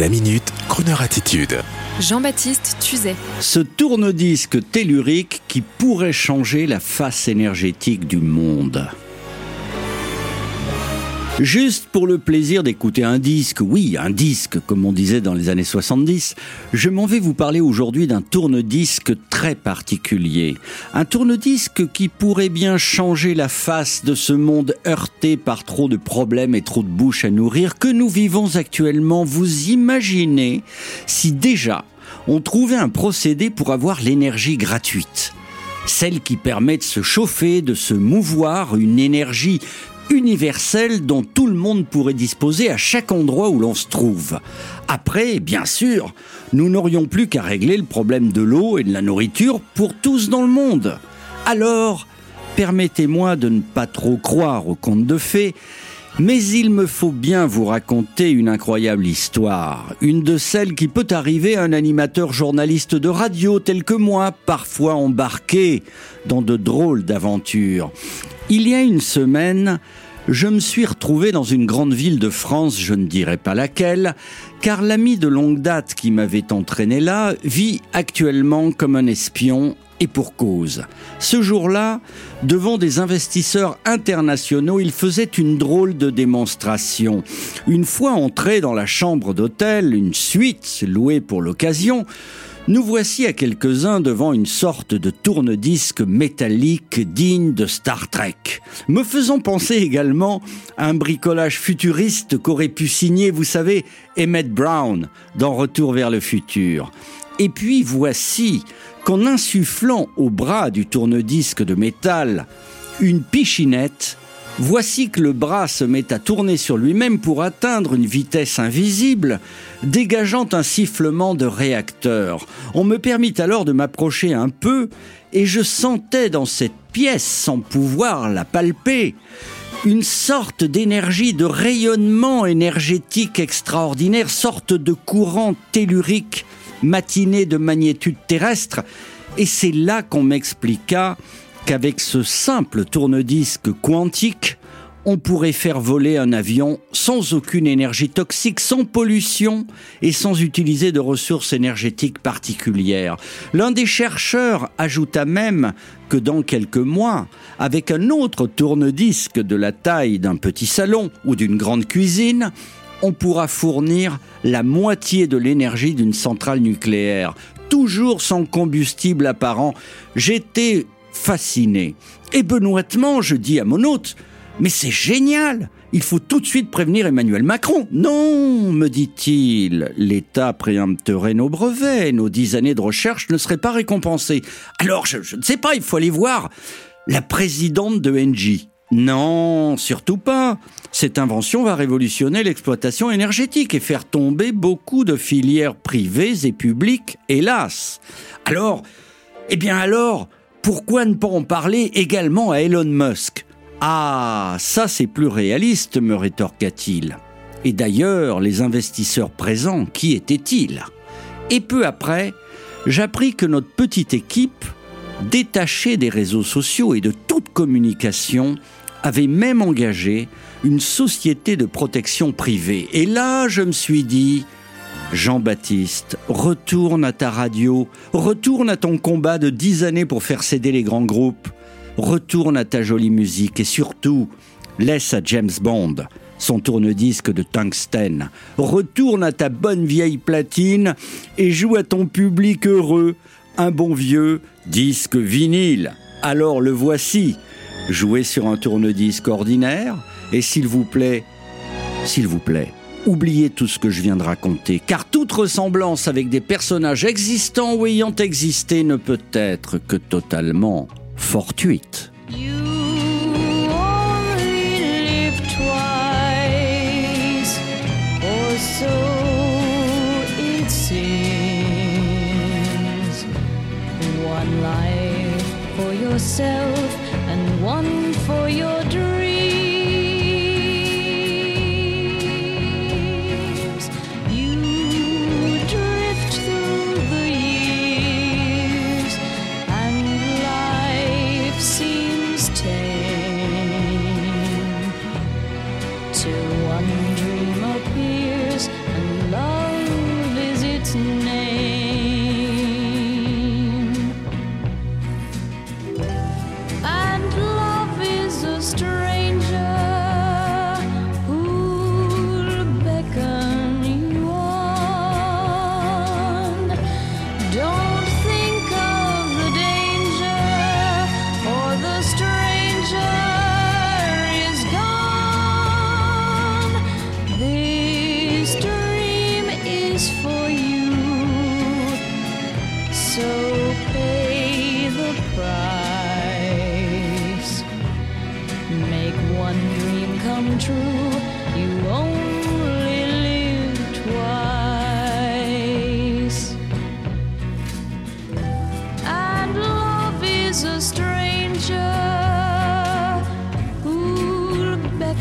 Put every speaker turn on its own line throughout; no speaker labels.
La minute, Kroneur attitude.
Jean-Baptiste Tuzet.
Ce tourne-disque tellurique qui pourrait changer la face énergétique du monde. Juste pour le plaisir d'écouter un disque, oui, un disque, comme on disait dans les années 70, je m'en vais vous parler aujourd'hui d'un tourne-disque très particulier. Un tourne-disque qui pourrait bien changer la face de ce monde heurté par trop de problèmes et trop de bouches à nourrir que nous vivons actuellement. Vous imaginez si déjà on trouvait un procédé pour avoir l'énergie gratuite celle qui permet de se chauffer, de se mouvoir, une énergie universelle dont tout le monde pourrait disposer à chaque endroit où l'on se trouve. Après, bien sûr, nous n'aurions plus qu'à régler le problème de l'eau et de la nourriture pour tous dans le monde. Alors, permettez-moi de ne pas trop croire aux contes de fées, mais il me faut bien vous raconter une incroyable histoire, une de celles qui peut arriver à un animateur journaliste de radio tel que moi, parfois embarqué dans de drôles d'aventures. Il y a une semaine, je me suis retrouvé dans une grande ville de France, je ne dirai pas laquelle, car l'ami de longue date qui m'avait entraîné là vit actuellement comme un espion et pour cause. Ce jour-là, devant des investisseurs internationaux, il faisait une drôle de démonstration. Une fois entré dans la chambre d'hôtel, une suite louée pour l'occasion, nous voici à quelques-uns devant une sorte de tourne-disque métallique digne de Star Trek, me faisant penser également à un bricolage futuriste qu'aurait pu signer, vous savez, Emmett Brown dans Retour vers le futur. Et puis voici qu'en insufflant au bras du tourne-disque de métal une pichinette, Voici que le bras se met à tourner sur lui-même pour atteindre une vitesse invisible, dégageant un sifflement de réacteur. On me permit alors de m'approcher un peu, et je sentais dans cette pièce, sans pouvoir la palper, une sorte d'énergie, de rayonnement énergétique extraordinaire, sorte de courant tellurique matiné de magnitude terrestre. Et c'est là qu'on m'expliqua qu'avec ce simple tourne-disque quantique, on pourrait faire voler un avion sans aucune énergie toxique, sans pollution et sans utiliser de ressources énergétiques particulières. L'un des chercheurs ajouta même que dans quelques mois, avec un autre tourne-disque de la taille d'un petit salon ou d'une grande cuisine, on pourra fournir la moitié de l'énergie d'une centrale nucléaire, toujours sans combustible apparent. J'étais fasciné. Et benoîtement, je dis à mon hôte, mais c'est génial Il faut tout de suite prévenir Emmanuel Macron. Non, me dit-il, l'État préempterait nos brevets, nos dix années de recherche ne seraient pas récompensées. Alors, je, je ne sais pas, il faut aller voir la présidente de NJ. Non, surtout pas. Cette invention va révolutionner l'exploitation énergétique et faire tomber beaucoup de filières privées et publiques, hélas. Alors, eh bien alors, pourquoi ne pas en parler également à Elon Musk? Ah, ça c'est plus réaliste, me rétorqua-t-il. Et d'ailleurs, les investisseurs présents, qui étaient-ils? Et peu après, j'appris que notre petite équipe, détachée des réseaux sociaux et de toute communication, avait même engagé une société de protection privée. Et là, je me suis dit, Jean-Baptiste, retourne à ta radio, retourne à ton combat de dix années pour faire céder les grands groupes, retourne à ta jolie musique et surtout, laisse à James Bond son tourne-disque de tungstène, retourne à ta bonne vieille platine et joue à ton public heureux un bon vieux disque vinyle. Alors le voici, joué sur un tourne-disque ordinaire et s'il vous plaît, s'il vous plaît, oubliez tout ce que je viens de raconter, car toute ressemblance avec des personnages existants ou ayant existé ne peut être que totalement fortuite.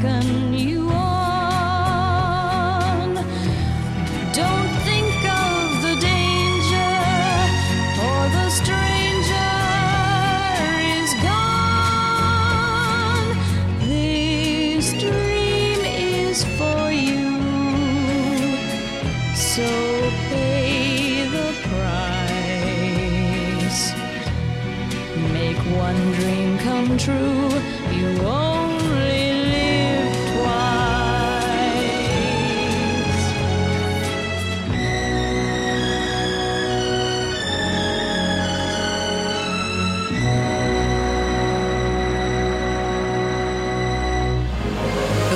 Who'll you on. Don't think of the danger, for the stranger is gone. This dream is for you, so pay the price. Make one dream come true. You